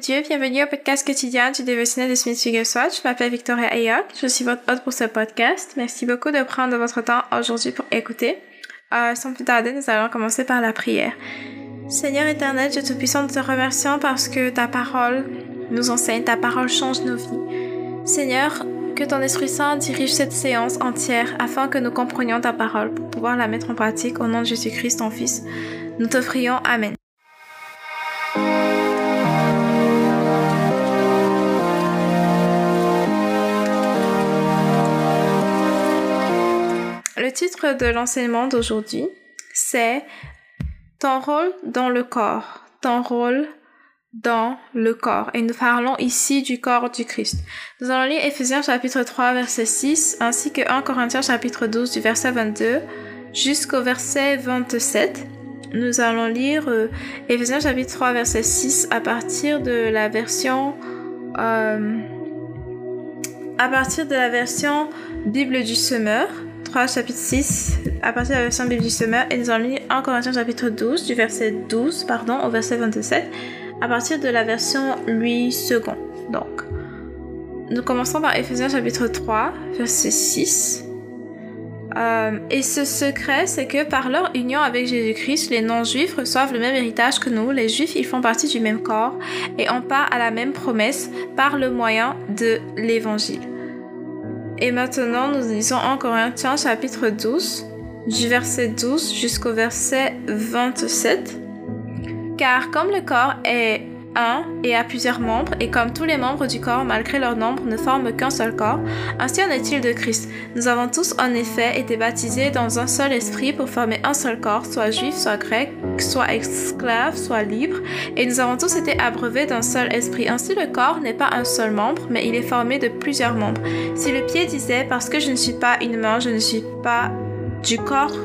Dieu, bienvenue au podcast quotidien du dévotionnel de Smith Wigglesworth. Je m'appelle Victoria Ayok, je suis votre hôte pour ce podcast. Merci beaucoup de prendre votre temps aujourd'hui pour écouter. Euh, sans plus tarder, nous allons commencer par la prière. Seigneur éternel, Dieu Tout-Puissant, nous te remercions parce que ta parole nous enseigne, ta parole change nos vies. Seigneur, que ton Esprit Saint dirige cette séance entière afin que nous comprenions ta parole pour pouvoir la mettre en pratique au nom de Jésus-Christ, ton Fils. Nous t'offrions Amen. Le titre de l'enseignement d'aujourd'hui, c'est Ton rôle dans le corps. Ton rôle dans le corps. Et nous parlons ici du corps du Christ. Nous allons lire Ephésiens chapitre 3 verset 6 ainsi que 1 Corinthiens chapitre 12 du verset 22 jusqu'au verset 27. Nous allons lire euh, Ephésiens chapitre 3 verset 6 à partir de la version euh, à partir de la version Bible du semeur 3 chapitre 6 à partir de la version Bible du semeur et nous allons lire 1 Corinthiens chapitre 12 du verset 12 pardon au verset 27 à partir de la version Louis II. Donc, nous commençons par Ephésiens chapitre 3 verset 6. Euh, et ce secret, c'est que par leur union avec Jésus-Christ, les non-juifs reçoivent le même héritage que nous. Les juifs, ils font partie du même corps et on part à la même promesse par le moyen de l'évangile. Et maintenant, nous lisons en Corinthiens chapitre 12, du verset 12 jusqu'au verset 27. Car comme le corps est un et a plusieurs membres, et comme tous les membres du corps, malgré leur nombre, ne forment qu'un seul corps, ainsi en est-il de Christ. Nous avons tous en effet été baptisés dans un seul esprit pour former un seul corps, soit juif, soit grec, soit esclave, soit libre, et nous avons tous été abreuvés d'un seul esprit. Ainsi le corps n'est pas un seul membre, mais il est formé de plusieurs membres. Si le pied disait, parce que je ne suis pas une main, je ne suis pas du corps,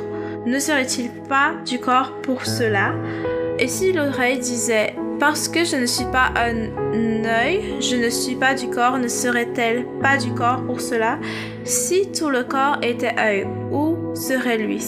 ne serait-il pas du corps pour cela? Et si l'oreille disait, parce que je ne suis pas un œil, je ne suis pas du corps, ne serait-elle pas du corps pour cela? Si tout le corps était œil, où serait lui?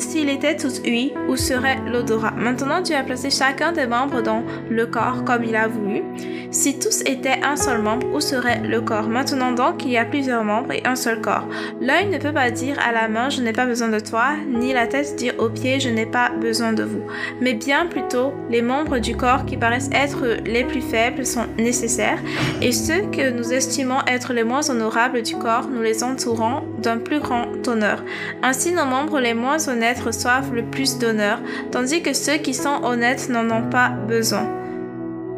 S'il était tout huile, où serait l'odorat Maintenant, Dieu a placé chacun des membres dans le corps comme il a voulu. Si tous étaient un seul membre, où serait le corps? Maintenant donc, il y a plusieurs membres et un seul corps. L'œil ne peut pas dire à la main, je n'ai pas besoin de toi, ni la tête dire aux pieds, je n'ai pas besoin de vous. Mais bien plutôt, les membres du corps qui paraissent être les plus faibles sont nécessaires, et ceux que nous estimons être les moins honorables du corps, nous les entourons d'un plus grand honneur. Ainsi, nos membres les moins honnêtes reçoivent le plus d'honneur, tandis que ceux qui sont honnêtes n'en ont pas besoin.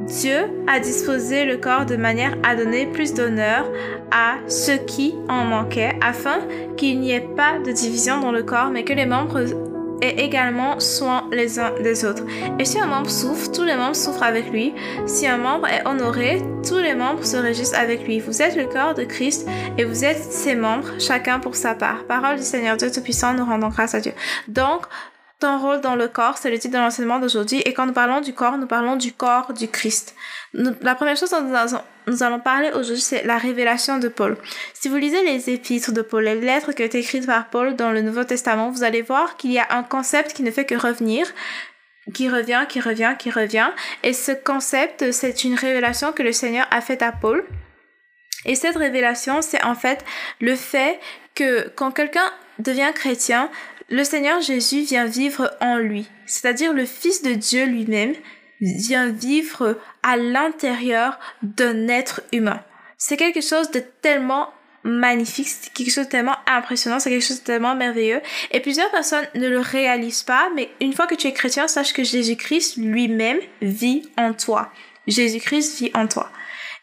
Dieu a disposé le corps de manière à donner plus d'honneur à ceux qui en manquaient, afin qu'il n'y ait pas de division dans le corps, mais que les membres aient également soin les uns des autres. Et si un membre souffre, tous les membres souffrent avec lui. Si un membre est honoré, tous les membres se réjouissent avec lui. Vous êtes le corps de Christ et vous êtes ses membres, chacun pour sa part. Parole du Seigneur Dieu Tout-Puissant, nous rendons grâce à Dieu. Donc, ton rôle dans le corps, c'est le titre de l'enseignement d'aujourd'hui. Et quand nous parlons du corps, nous parlons du corps du Christ. la première chose dont nous allons, parler aujourd'hui, c'est la révélation de Paul. Si vous lisez les épîtres de Paul, les lettres qui ont été écrites par Paul dans le Nouveau Testament, vous allez voir qu'il y a un concept qui ne fait que revenir qui revient, qui revient, qui revient. Et ce concept, c'est une révélation que le Seigneur a faite à Paul. Et cette révélation, c'est en fait le fait que quand quelqu'un devient chrétien, le Seigneur Jésus vient vivre en lui, c'est-à-dire le Fils de Dieu lui-même vient vivre à l'intérieur d'un être humain. C'est quelque chose de tellement magnifique, c'est quelque chose de tellement impressionnant, c'est quelque chose de tellement merveilleux. Et plusieurs personnes ne le réalisent pas, mais une fois que tu es chrétien, sache que Jésus-Christ lui-même vit en toi. Jésus-Christ vit en toi.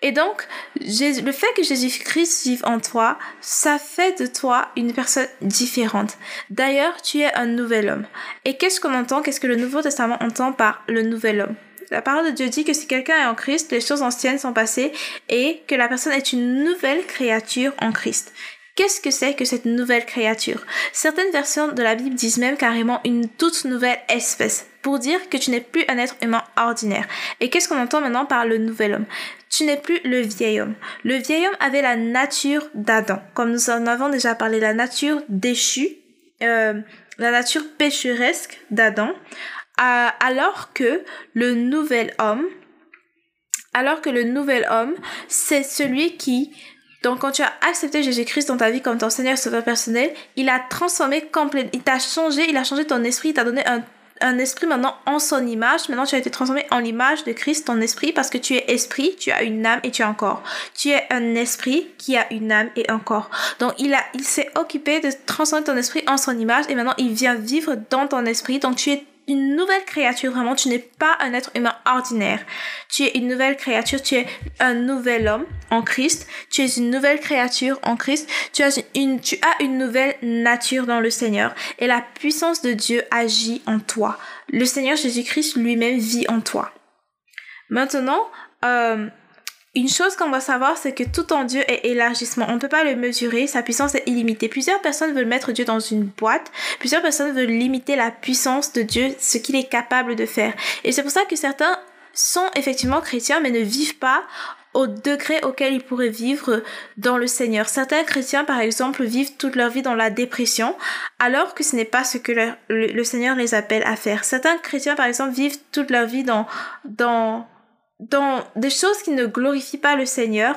Et donc, le fait que Jésus-Christ vive en toi, ça fait de toi une personne différente. D'ailleurs, tu es un nouvel homme. Et qu'est-ce qu'on entend? Qu'est-ce que le Nouveau Testament entend par le nouvel homme? La parole de Dieu dit que si quelqu'un est en Christ, les choses anciennes sont passées et que la personne est une nouvelle créature en Christ. Qu'est-ce que c'est que cette nouvelle créature? Certaines versions de la Bible disent même carrément une toute nouvelle espèce, pour dire que tu n'es plus un être humain ordinaire. Et qu'est-ce qu'on entend maintenant par le nouvel homme? Tu n'es plus le vieil homme. Le vieil homme avait la nature d'Adam, comme nous en avons déjà parlé, la nature déchue, euh, la nature pécheresque d'Adam, alors que le nouvel homme Alors que le nouvel homme, c'est celui qui donc, quand tu as accepté Jésus-Christ dans ta vie comme ton Seigneur Sauveur personnel, il a transformé complètement, il t'a changé, il a changé ton esprit, il t'a donné un un esprit maintenant en son image. Maintenant, tu as été transformé en l'image de Christ, ton esprit, parce que tu es esprit, tu as une âme et tu as un corps. Tu es un esprit qui a une âme et un corps. Donc, il a, il s'est occupé de transformer ton esprit en son image et maintenant, il vient vivre dans ton esprit. Donc, tu es une nouvelle créature, vraiment, tu n'es pas un être humain ordinaire. Tu es une nouvelle créature, tu es un nouvel homme en Christ, tu es une nouvelle créature en Christ, tu as une, tu as une nouvelle nature dans le Seigneur et la puissance de Dieu agit en toi. Le Seigneur Jésus-Christ lui-même vit en toi. Maintenant, euh, une chose qu'on doit savoir, c'est que tout en Dieu est élargissement. On ne peut pas le mesurer, sa puissance est illimitée. Plusieurs personnes veulent mettre Dieu dans une boîte, plusieurs personnes veulent limiter la puissance de Dieu, ce qu'il est capable de faire. Et c'est pour ça que certains sont effectivement chrétiens, mais ne vivent pas au degré auquel ils pourraient vivre dans le Seigneur. Certains chrétiens, par exemple, vivent toute leur vie dans la dépression, alors que ce n'est pas ce que le, Seigneur les appelle à faire. Certains chrétiens, par exemple, vivent toute leur vie dans, dans dans des choses qui ne glorifient pas le Seigneur,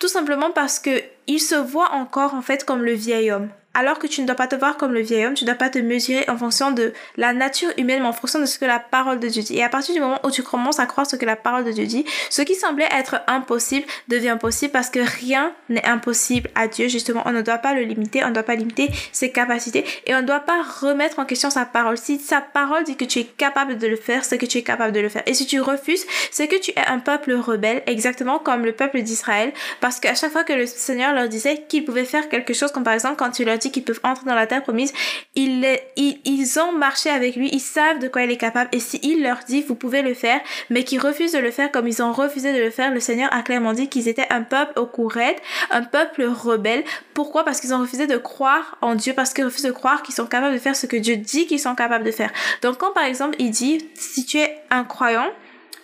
tout simplement parce que il se voit encore en fait comme le vieil homme alors que tu ne dois pas te voir comme le vieil homme, tu ne dois pas te mesurer en fonction de la nature humaine, mais en fonction de ce que la parole de Dieu dit. Et à partir du moment où tu commences à croire ce que la parole de Dieu dit, ce qui semblait être impossible devient possible parce que rien n'est impossible à Dieu. Justement, on ne doit pas le limiter, on ne doit pas limiter ses capacités et on ne doit pas remettre en question sa parole. Si sa parole dit que tu es capable de le faire, c'est que tu es capable de le faire. Et si tu refuses, c'est que tu es un peuple rebelle, exactement comme le peuple d'Israël, parce qu'à chaque fois que le Seigneur leur disait qu'ils pouvaient faire quelque chose, comme par exemple quand tu leur qu'ils peuvent entrer dans la terre promise, ils, ils, ils ont marché avec lui, ils savent de quoi il est capable. Et s'il leur dit, vous pouvez le faire, mais qu'ils refusent de le faire comme ils ont refusé de le faire, le Seigneur a clairement dit qu'ils étaient un peuple au courette, un peuple rebelle. Pourquoi? Parce qu'ils ont refusé de croire en Dieu, parce qu'ils refusent de croire qu'ils sont capables de faire ce que Dieu dit qu'ils sont capables de faire. Donc quand par exemple il dit, si tu es un croyant,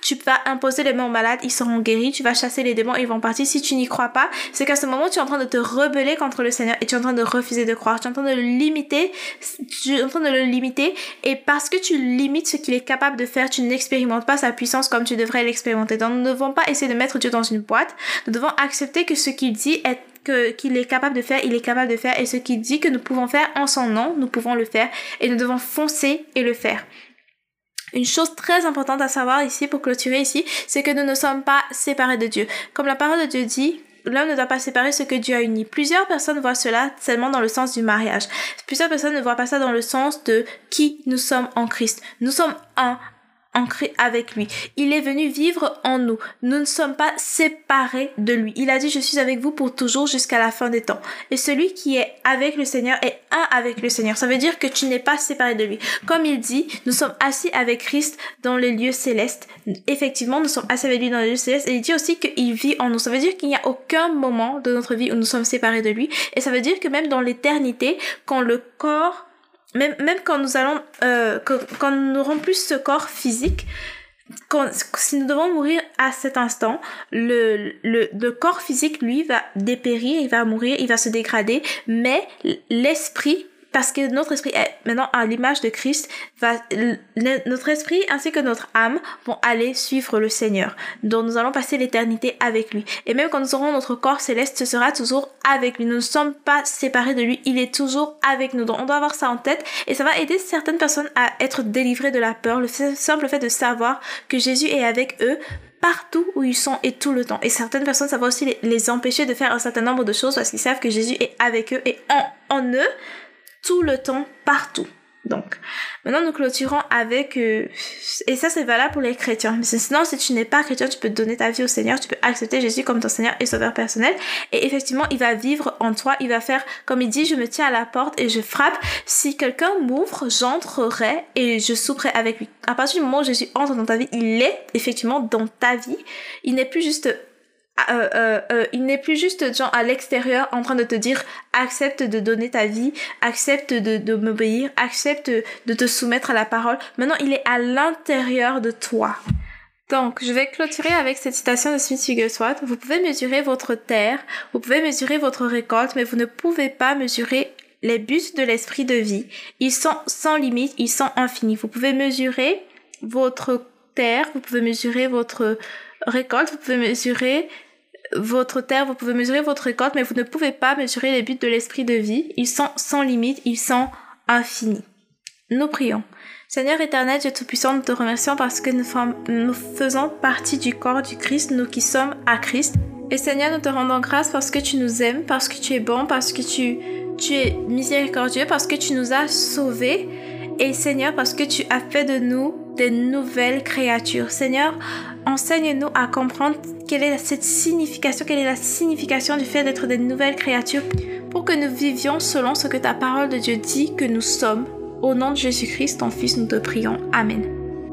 tu vas imposer les mains aux malades, ils seront guéris, tu vas chasser les démons, ils vont partir. Si tu n'y crois pas, c'est qu'à ce moment, tu es en train de te rebeller contre le Seigneur et tu es en train de refuser de croire. Tu es en train de le limiter, tu es en train de le limiter et parce que tu limites ce qu'il est capable de faire, tu n'expérimentes pas sa puissance comme tu devrais l'expérimenter. Donc, nous ne devons pas essayer de mettre Dieu dans une boîte. Nous devons accepter que ce qu'il dit est que qu'il est capable de faire, il est capable de faire et ce qu'il dit que nous pouvons faire en son nom, nous pouvons le faire et nous devons foncer et le faire. Une chose très importante à savoir ici, pour clôturer ici, c'est que nous ne sommes pas séparés de Dieu. Comme la parole de Dieu dit, l'homme ne doit pas séparer ce que Dieu a uni. Plusieurs personnes voient cela seulement dans le sens du mariage. Plusieurs personnes ne voient pas ça dans le sens de qui nous sommes en Christ. Nous sommes un ancré avec lui. Il est venu vivre en nous. Nous ne sommes pas séparés de lui. Il a dit, je suis avec vous pour toujours jusqu'à la fin des temps. Et celui qui est avec le Seigneur est un avec le Seigneur. Ça veut dire que tu n'es pas séparé de lui. Comme il dit, nous sommes assis avec Christ dans les lieux célestes. Effectivement, nous sommes assis avec lui dans les lieux célestes. Et il dit aussi qu'il vit en nous. Ça veut dire qu'il n'y a aucun moment de notre vie où nous sommes séparés de lui. Et ça veut dire que même dans l'éternité, quand le corps même, même quand nous allons, euh, quand, nous n'aurons plus ce corps physique, quand, si nous devons mourir à cet instant, le, le, le corps physique, lui, va dépérir, il va mourir, il va se dégrader, mais l'esprit parce que notre esprit est maintenant à l'image de Christ, notre esprit ainsi que notre âme vont aller suivre le Seigneur, dont nous allons passer l'éternité avec lui. Et même quand nous aurons notre corps céleste, ce sera toujours avec lui. Nous ne sommes pas séparés de lui, il est toujours avec nous. Donc on doit avoir ça en tête et ça va aider certaines personnes à être délivrées de la peur, le simple fait de savoir que Jésus est avec eux partout où ils sont et tout le temps. Et certaines personnes, ça va aussi les, empêcher de faire un certain nombre de choses parce qu'ils savent que Jésus est avec eux et en eux tout le temps, partout. Donc, maintenant nous clôturons avec, euh, et ça c'est valable pour les chrétiens. Mais sinon, si tu n'es pas chrétien, tu peux donner ta vie au Seigneur, tu peux accepter Jésus comme ton Seigneur et Sauveur personnel. Et effectivement, il va vivre en toi, il va faire, comme il dit, je me tiens à la porte et je frappe. Si quelqu'un m'ouvre, j'entrerai et je souperai avec lui. À partir du moment où Jésus entre dans ta vie, il est effectivement dans ta vie. Il n'est plus juste euh, euh, euh, il n'est plus juste genre à l'extérieur en train de te dire accepte de donner ta vie, accepte de, de m'obéir, accepte de te soumettre à la parole. Maintenant, il est à l'intérieur de toi. Donc, je vais clôturer avec cette citation de Smith Wigglesworth. Vous pouvez mesurer votre terre, vous pouvez mesurer votre récolte, mais vous ne pouvez pas mesurer les buts de l'esprit de vie. Ils sont sans limite, ils sont infinis. Vous pouvez mesurer votre terre, vous pouvez mesurer votre récolte, vous pouvez mesurer votre terre, vous pouvez mesurer votre récolte, mais vous ne pouvez pas mesurer les buts de l'esprit de vie. Ils sont sans limite, ils sont infinis. Nous prions. Seigneur éternel, Dieu Tout-Puissant, nous te remercions parce que nous, nous faisons partie du corps du Christ, nous qui sommes à Christ. Et Seigneur, nous te rendons grâce parce que tu nous aimes, parce que tu es bon, parce que tu, tu es miséricordieux, parce que tu nous as sauvés. Et Seigneur, parce que tu as fait de nous des nouvelles créatures. Seigneur, enseigne-nous à comprendre quelle est cette signification, quelle est la signification du fait d'être des nouvelles créatures pour que nous vivions selon ce que ta parole de Dieu dit que nous sommes. Au nom de Jésus-Christ, ton Fils, nous te prions. Amen.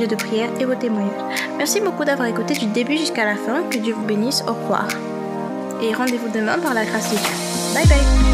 de prière et vos témoignages. Merci beaucoup d'avoir écouté du début jusqu'à la fin. Que Dieu vous bénisse. Au revoir. Et rendez-vous demain par la grâce de Dieu. Bye bye.